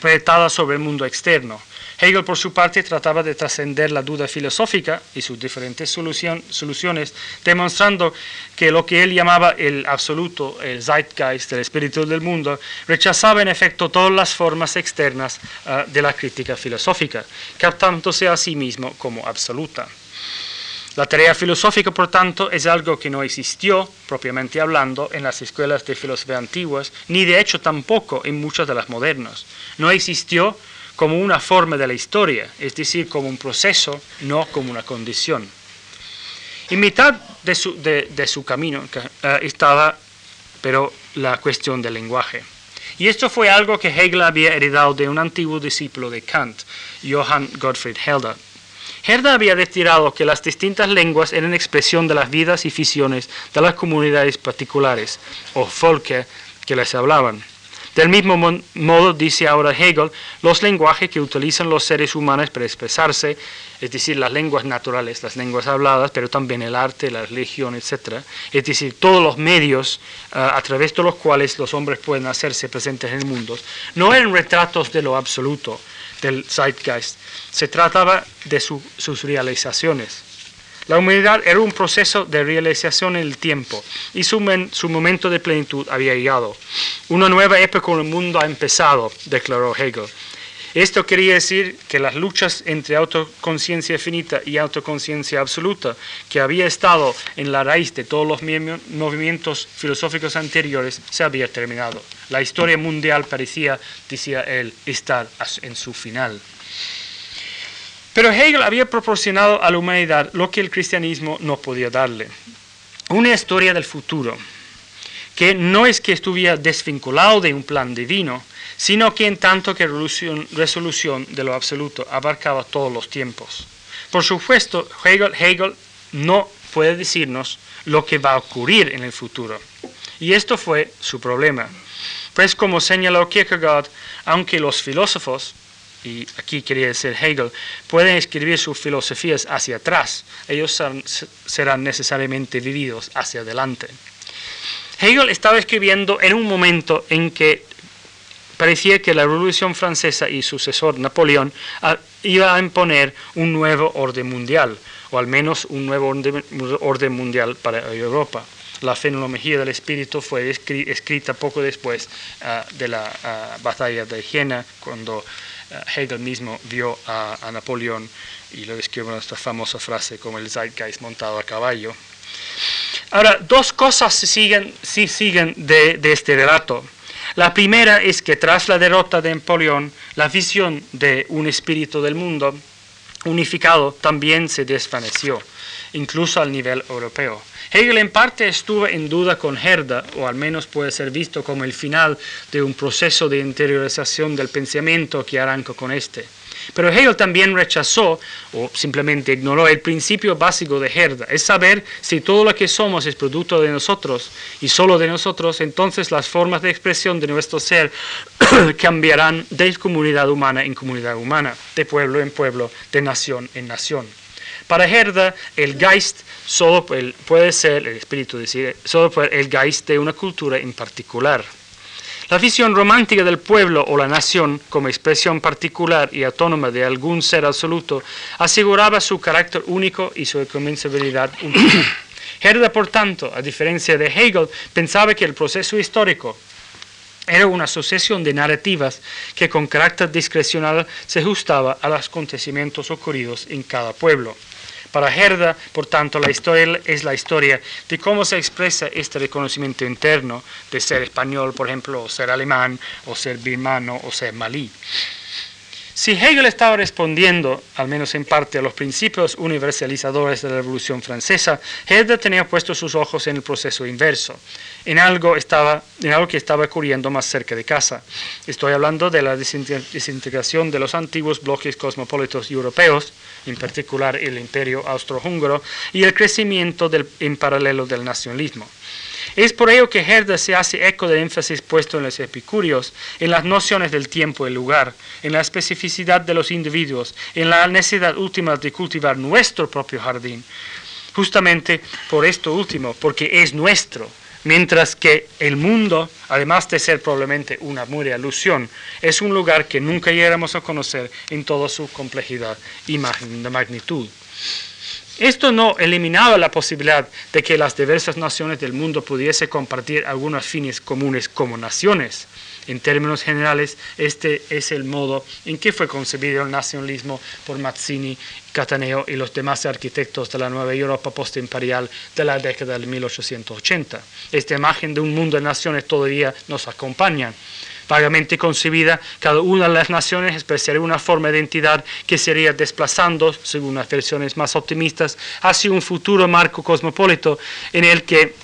proyectada sobre el mundo externo. Hegel, por su parte, trataba de trascender la duda filosófica y sus diferentes soluciones, demostrando que lo que él llamaba el absoluto, el zeitgeist, el espíritu del mundo, rechazaba en efecto todas las formas externas ah, de la crítica filosófica, captándose a sí mismo como absoluta. La tarea filosófica, por tanto, es algo que no existió, propiamente hablando, en las escuelas de filosofía antiguas, ni de hecho tampoco en muchas de las modernas. No existió como una forma de la historia, es decir, como un proceso, no como una condición. En mitad de su, camino eh, estaba, pero, la cuestión del lenguaje. Y esto fue algo que Hegel había heredado de un antiguo discípulo de Kant, Johann Gottfried Herder. Herder había retirado que las distintas lenguas eran expresión de las vidas y visiones de las comunidades particulares, o folke, que les hablaban. Del mismo modo, dice ahora Hegel, los lenguajes que utilizan los seres humanos para expresarse, es decir, las lenguas naturales, las lenguas habladas, pero también el arte, la religión, etc., es decir, todos los medios ah, a través de los cuales los hombres pueden hacerse presentes en el mundo, no eran retratos de lo absoluto, del zeitgeist, se trataba de sus realizaciones. La humanidad era un proceso de realización en el tiempo y su, su, momento de plenitud había llegado. Una nueva época en el mundo ha empezado, declaró Hegel. Esto quería decir que las luchas entre autoconciencia finita y autoconciencia absoluta, que había estado en la raíz de todos los movimientos filosóficos anteriores, se había terminado. La historia mundial parecía, decía él, estar en su final. Pero Hegel había proporcionado a la humanidad lo que el cristianismo no podía darle. Una historia del futuro, que no es que estuviera desvinculado de un plan divino, sino que en tanto que resolución de lo absoluto abarcaba todos los tiempos. Por supuesto, Hegel, Hegel no puede decirnos lo que va a ocurrir en el futuro. Y esto fue su problema. Pues como señaló Kierkegaard, aunque los filósofos y aquí quería decir Hegel, pueden escribir sus filosofías hacia atrás, ellos serán necesariamente vividos hacia adelante. Hegel estaba escribiendo en un momento en que parecía que la Revolución Francesa y sucesor Napoleón iba a imponer un nuevo orden mundial, o al menos un nuevo orden mundial para Europa. La fenomenología del espíritu fue escrita poco después ah, de la ah, batalla de Jena, cuando Hegel mismo vio a, Napoleón y lo describe nuestra famosa frase como el Zeitgeist montado a caballo. Ahora, dos cosas siguen, sí siguen de, de este relato. La primera es que tras la derrota de Napoleón, la visión de un espíritu del mundo unificado también se desvaneció, incluso al nivel europeo. Hegel en parte estuvo en duda con Herder, o al menos puede ser visto como el final de un proceso de interiorización del pensamiento que arrancó con este. Pero Hegel también rechazó o simplemente ignoró el principio básico de Herder, es saber si todo lo que somos es producto de nosotros y solo de nosotros, entonces las formas de expresión de nuestro ser cambiarán de comunidad humana en comunidad humana, de pueblo en pueblo, de nación en nación. Para Herder, el Geist solo puede ser, el espíritu decir, solo puede, el Geist de una cultura en particular. La visión romántica del pueblo o la nación como expresión particular y autónoma de algún ser absoluto aseguraba su carácter único y su incomensurabilidad única. Herder, por tanto, a diferencia de Hegel, pensaba que el proceso histórico era una sucesión de narrativas que con carácter discrecional se ajustaba a los acontecimientos ocurridos en cada pueblo. Para Herda, por tanto, la historia es la historia de cómo se expresa este reconocimiento interno de ser español, por ejemplo, o ser alemán, o ser birmano, o ser malí. Si Hegel estaba respondiendo, al menos en parte, a los principios universalizadores de la Revolución Francesa, Herder tenía puestos sus ojos en el proceso inverso, en algo, que estaba ocurriendo más cerca de casa. Estoy hablando de la desintegración de los antiguos bloques cosmopolitos europeos, en particular el imperio austrohúngaro, y el crecimiento en paralelo del nacionalismo. Es por ello que Herder se hace eco del énfasis puesto en los epicúreos, en las nociones del tiempo y lugar, en la especificidad de los individuos, en la necesidad última de cultivar nuestro propio jardín. Justamente por esto último, porque es nuestro, mientras que el mundo, además de ser probablemente una mera alusión, es un lugar que nunca llegamos a conocer en toda su complejidad y magnitud. Esto no eliminaba la posibilidad de que las diversas naciones del mundo pudiesen compartir algunos fines comunes como naciones. En términos generales, este es el modo en que fue concebido el nacionalismo por Mazzini, Cataneo y los demás arquitectos de la nueva Europa postimperial de la década de 1880. Esta imagen de un mundo de naciones todavía nos acompaña vagamente concebida, cada una de las naciones expresaría una forma de identidad que sería desplazando, según las versiones más optimistas, hacia un futuro marco cosmopolito en el que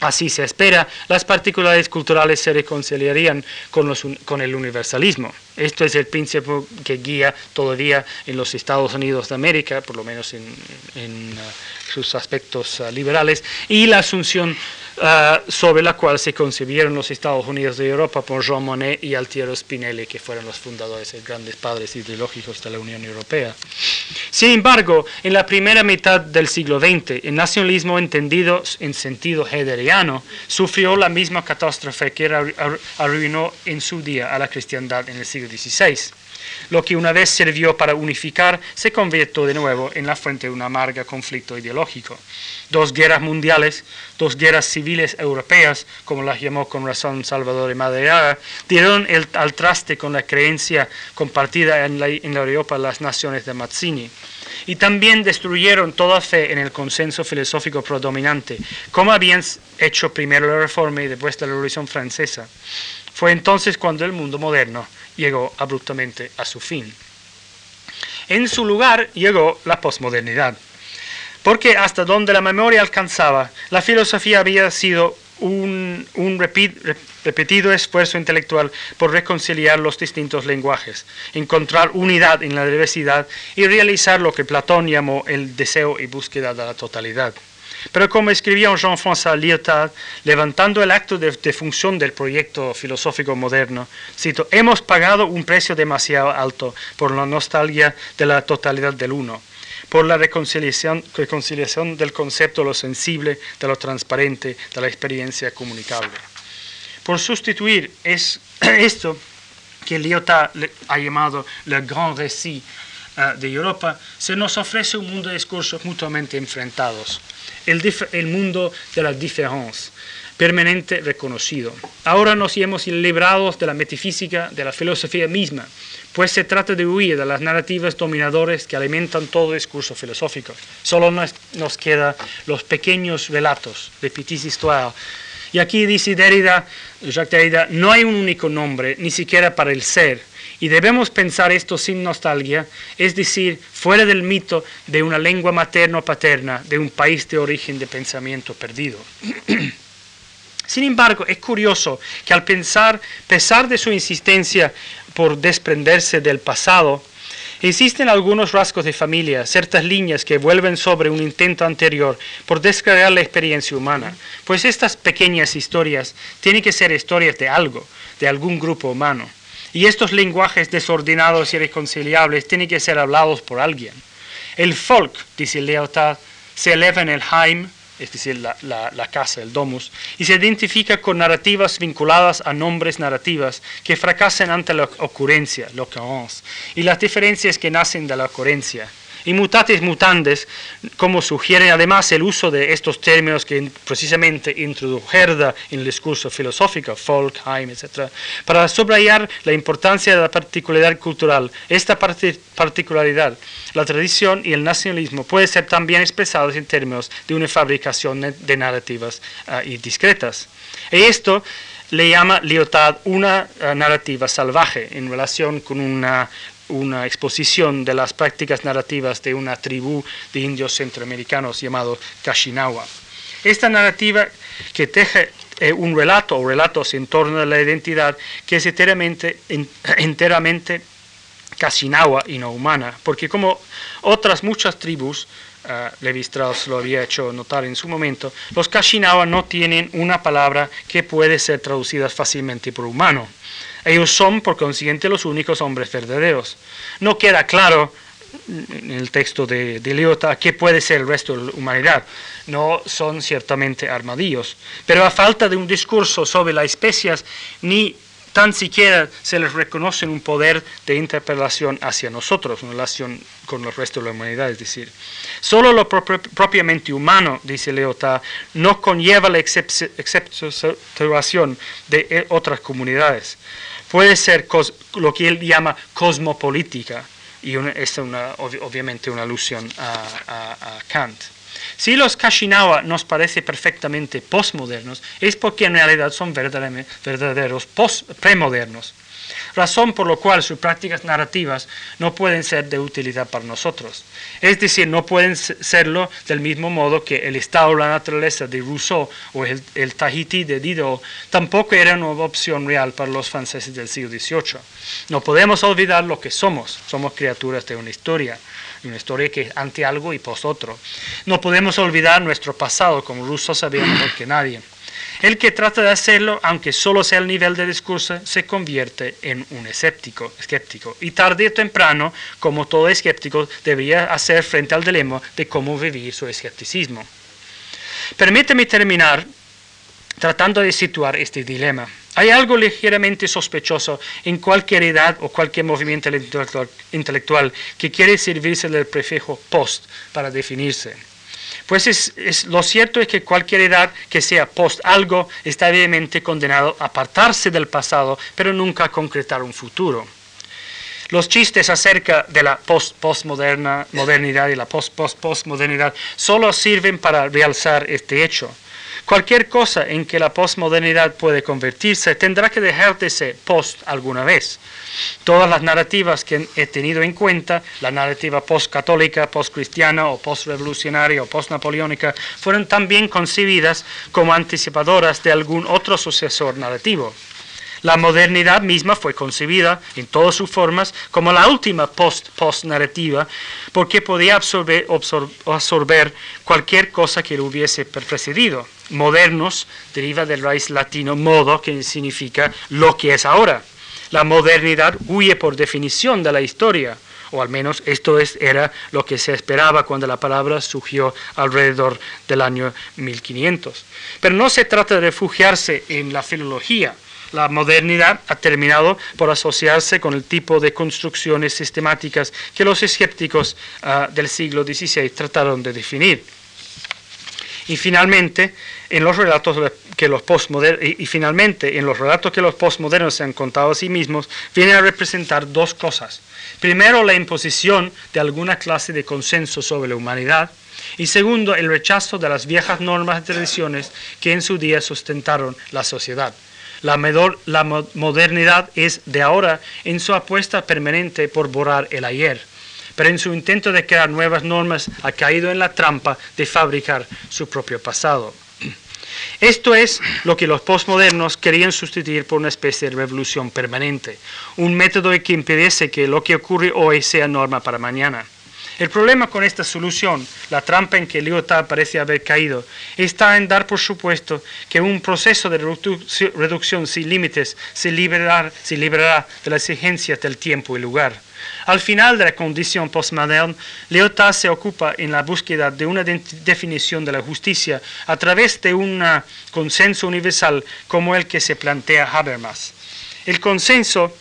Así se espera, las particularidades culturales se reconciliarían con, el universalismo. Esto es el principio que guía todavía en los Estados Unidos de América, por lo menos en, uh, sus aspectos uh, liberales, y la asunción Ah, sobre la cual se concibieron los Estados Unidos de Europa por Jean Monnet y Altiero Spinelli, que fueron los fundadores y grandes padres ideológicos de la Unión Europea. Sin embargo, en la primera mitad del siglo XX, el nacionalismo entendido en sentido hederiano sufrió la misma catástrofe que arruinó en su día a la cristiandad en el siglo XVI. Lo que una vez sirvió para unificar se convirtió de nuevo en la fuente de un amargo conflicto ideológico. Dos guerras mundiales, dos guerras civiles europeas, como las llamó con razón Salvador de Madera, dieron el, al traste con la creencia compartida en la, Europa las naciones de Mazzini y también destruyeron toda fe en el consenso filosófico predominante, como habían hecho primero la Reforma y después la Revolución Francesa. Fue entonces cuando el mundo moderno llegó abruptamente a su fin. En su lugar llegó la posmodernidad, porque hasta donde la memoria alcanzaba, la filosofía había sido un, repetido esfuerzo intelectual por reconciliar los distintos lenguajes, encontrar unidad en la diversidad y realizar lo que Platón llamó el deseo y búsqueda de la totalidad. Pero como escribía Jean-François Lyotard, levantando el acto de, función del proyecto filosófico moderno, hemos pagado un precio demasiado alto por la nostalgia de la totalidad del uno, por la reconciliación, reconciliación del concepto de lo sensible, de lo transparente, de la experiencia comunicable. Por sustituir es, esto que Lyotard ha llamado le grand récit eh, de Europa, se nos ofrece un mundo de discursos mutuamente enfrentados el, mundo de la diferencia permanente reconocido. Ahora nos hemos librado de la metafísica, de la filosofía misma, pues se trata de huir de las narrativas dominadoras que alimentan todo discurso filosófico. Solo nos, nos quedan los pequeños relatos de Petit Histoire. Y aquí dice Derrida, Jacques Derrida, no hay un único nombre, ni siquiera para el ser, y debemos pensar esto sin nostalgia, es decir, fuera del mito de una lengua materno-paterna, de un país de origen de pensamiento perdido. Sin embargo, es curioso que al pensar, pesar de su insistencia por desprenderse del pasado, Existen algunos rasgos de familia, ciertas líneas que vuelven sobre un intento anterior por descargar la experiencia humana, pues estas pequeñas historias tienen que ser historias de algo, de algún grupo humano. Y estos lenguajes desordenados y irreconciliables tienen que ser hablados por alguien. El folk, dice Leotard, se eleva en el Heim, es decir, la, casa, el domus, y se identifica con narrativas vinculadas a nombres narrativas que fracasan ante la ocurrencia, l'occurrence, y las diferencias que nacen de la ocurrencia. Y mutatis mutandis, como sugiere además el uso de estos términos que precisamente introdujo Herda en el discurso filosófico, Folk, Heim, etc., para subrayar la importancia de la particularidad cultural. Esta particularidad, la tradición y el nacionalismo puede ser también expresados en términos de una fabricación de narrativas uh, y discretas. Y esto le llama Lyotard una uh, narrativa salvaje en relación con una una exposición de las prácticas narrativas de una tribu de indios centroamericanos llamado Kashinawa. Esta narrativa que teje eh, un relato o relatos en torno a la identidad que es enteramente, enteramente Kashinawa y no humana, porque como otras muchas tribus, uh, Levi Strauss lo había hecho notar en su momento, los Kashinawa no tienen una palabra que puede ser traducida fácilmente por humano. Ellos son, por consiguiente, los únicos hombres verdaderos. No queda claro en el texto de, de qué puede ser el resto de la humanidad. No son ciertamente armadillos. Pero a falta de un discurso sobre las especies, ni tan siquiera se les reconoce un poder de interpelación hacia nosotros en relación con el resto de la humanidad. Es decir, solo lo propiamente humano, dice Leota, no conlleva la exceptuación de eh, otras comunidades puede ser lo que él llama cosmopolítica, y es una, obviamente una alusión a, Kant. Si los Kashinawa nos parece perfectamente postmodernos, es porque en realidad son verdaderos premodernos razón por la cual sus prácticas narrativas no pueden ser de utilidad para nosotros. Es decir, no pueden serlo del mismo modo que el estado de la naturaleza de Rousseau o el, Tahiti de Diderot tampoco era una opción real para los franceses del siglo XVIII. No podemos olvidar lo que somos, somos criaturas de una historia una historia que ante algo y post otro. No podemos olvidar nuestro pasado, como Rousseau sabía mejor que nadie. El que trata de hacerlo, aunque solo sea el nivel de discurso, se convierte en un escéptico, escéptico. Y tarde o temprano, como todo escéptico, debería hacer frente al dilema de cómo vivir su escepticismo. Permíteme terminar tratando de situar este dilema. Hay algo ligeramente sospechoso en cualquier edad o cualquier movimiento intelectual que quiere servirse del prefijo post para definirse. Pues es, lo cierto es que cualquier edad que sea post algo está evidentemente condenado a apartarse del pasado, pero nunca a concretar un futuro. Los chistes acerca de la post-postmodernidad y la post-post-postmodernidad solo sirven para realzar este hecho. Cualquier cosa en que la postmodernidad puede convertirse tendrá que dejar de ser post alguna vez. Todas las narrativas que he tenido en cuenta, la narrativa post-católica, post-cristiana o post-revolucionaria o post-napoleónica, fueron también concebidas como anticipadoras de algún otro sucesor narrativo. La modernidad misma fue concebida en todas sus formas como la última post-post-narrativa porque podía absorber, absorber, cualquier cosa que lo hubiese precedido. Modernos deriva del raíz latino modo, que significa lo que es ahora. La modernidad huye por definición de la historia, o al menos esto es, era lo que se esperaba cuando la palabra surgió alrededor del año 1500. Pero no se trata de refugiarse en la filología. La modernidad ha terminado por asociarse con el tipo de construcciones sistemáticas que los escépticos uh, del siglo XVI trataron de definir. Y finalmente, en los relatos que los y, finalmente, en los relatos que los postmodernos se han contado a sí mismos, vienen a representar dos cosas. Primero, la imposición de alguna clase de consenso sobre la humanidad, y segundo, el rechazo de las viejas normas y tradiciones que en su día sustentaron la sociedad. La, modernidad es de ahora en su apuesta permanente por borrar el ayer pero en su intento de crear nuevas normas ha caído en la trampa de fabricar su propio pasado. Esto es lo que los postmodernos querían sustituir por una especie de revolución permanente, un método que impidiese que lo que ocurre hoy sea norma para mañana. El problema con esta solución, la trampa en que Lyotard parece haber caído, está en dar por supuesto que un proceso de reducción sin límites se liberará, se liberará de las exigencias del tiempo y lugar. Al final de la condición postmoderna, Lyotard se ocupa en la búsqueda de una definición de la justicia a través de un consenso universal como el que se plantea Habermas. El consenso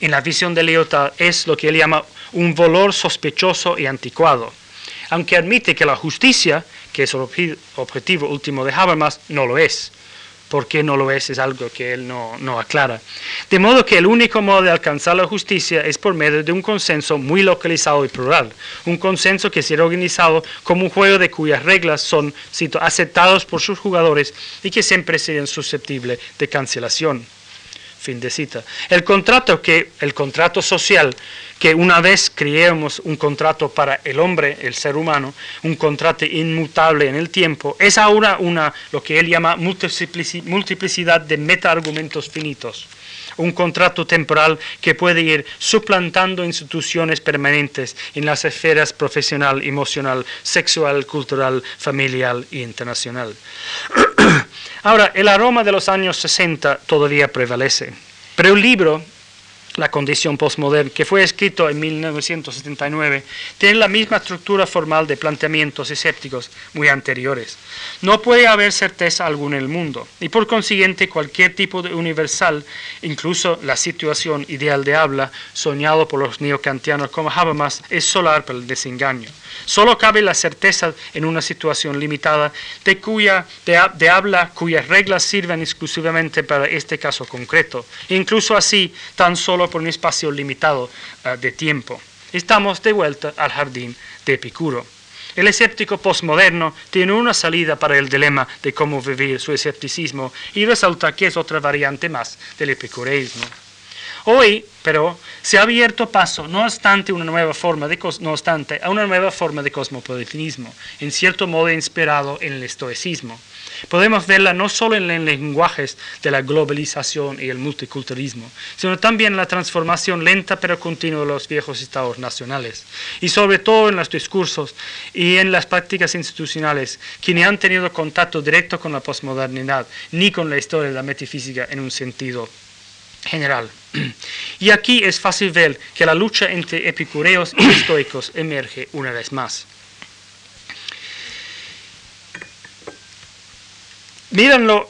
en la visión de Lyotard es lo que él llama un valor sospechoso y anticuado, aunque admite que la justicia, que es el objetivo último de Habermas, no lo es. ¿Por qué no lo es? Es algo que él no, aclara. De modo que el único modo de alcanzar la justicia es por medio de un consenso muy localizado y plural. Un consenso que será organizado como un juego de cuyas reglas son aceptados por sus jugadores y que siempre serían susceptibles de cancelación. Fin de cita. El contrato, que, el contrato social, que una vez creemos un contrato para el hombre, el ser humano, un contrato inmutable en el tiempo, es ahora una, lo que él llama multiplicidad de meta-argumentos finitos. Un contrato temporal que puede ir suplantando instituciones permanentes en las esferas profesional, emocional, sexual, cultural, familiar e internacional. Ahora, el aroma de los años 60 todavía prevalece, pero el libro la condición postmoderna, que fue escrito en 1979, tiene la misma estructura formal de planteamientos escépticos muy anteriores. No puede haber certeza alguna en el mundo, y por consiguiente cualquier tipo de universal, incluso la situación ideal de habla, soñado por los neocantianos como Habermas, es solar para el desengaño. Solo cabe la certeza en una situación limitada de, cuya, de, habla cuyas reglas sirven exclusivamente para este caso concreto, incluso así tan solo por un espacio limitado eh, de tiempo. Estamos de vuelta al jardín de Epicuro. El escéptico postmoderno tiene una salida para el dilema de cómo vivir su escepticismo y resulta que es otra variante más del epicureísmo. Hoy, pero, se ha abierto paso, no obstante, una nueva forma de, no obstante, a una nueva forma de cosmopolitismo, en cierto modo inspirado en el estoicismo. Podemos verla no solo en los lenguajes de la globalización y el multiculturalismo, sino también en la transformación lenta pero continua de los viejos estados nacionales, y sobre todo en los discursos y en las prácticas institucionales que ni han tenido contacto directo con la posmodernidad ni con la historia de la metafísica en un sentido general. Y aquí es fácil ver que la lucha entre epicureos y estoicos emerge una vez más. Mírenlo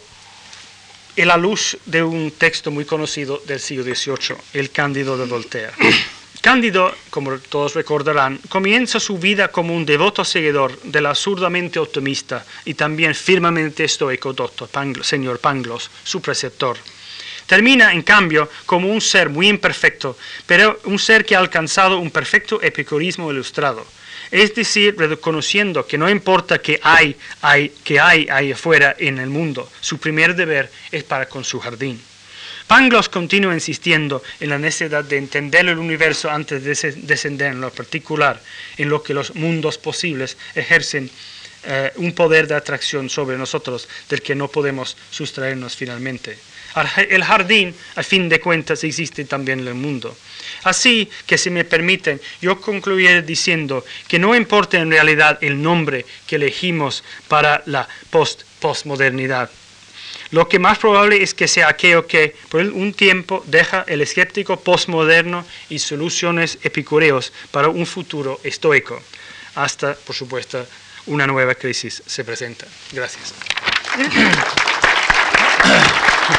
en la luz de un texto muy conocido del siglo XVIII, el Cándido de Voltaire. Cándido, como todos recordarán, comienza su vida como un devoto seguidor del absurdamente optimista y también firmemente estoico doctor señor Pangloss, su preceptor. Termina, en cambio, como un ser muy imperfecto, pero un ser que ha alcanzado un perfecto epicurismo ilustrado. Es decir, reconociendo que no importa qué hay, hay, que hay ahí afuera en el mundo, su primer deber es para con su jardín. Pangloss continúa insistiendo en la necesidad de entender el universo antes de descender en lo particular, en lo que los mundos posibles ejercen eh, un poder de atracción sobre nosotros del que no podemos sustraernos finalmente. El jardín, a fin de cuentas, existe también en el mundo. Así que, si me permiten, yo concluiré diciendo que no importa en realidad el nombre que elegimos para la post postmodernidad. Lo que más probable es que sea aquello que por un tiempo deja el escéptico postmoderno y soluciones epicureos para un futuro estoico, hasta, por supuesto, una nueva crisis se presenta. Gracias.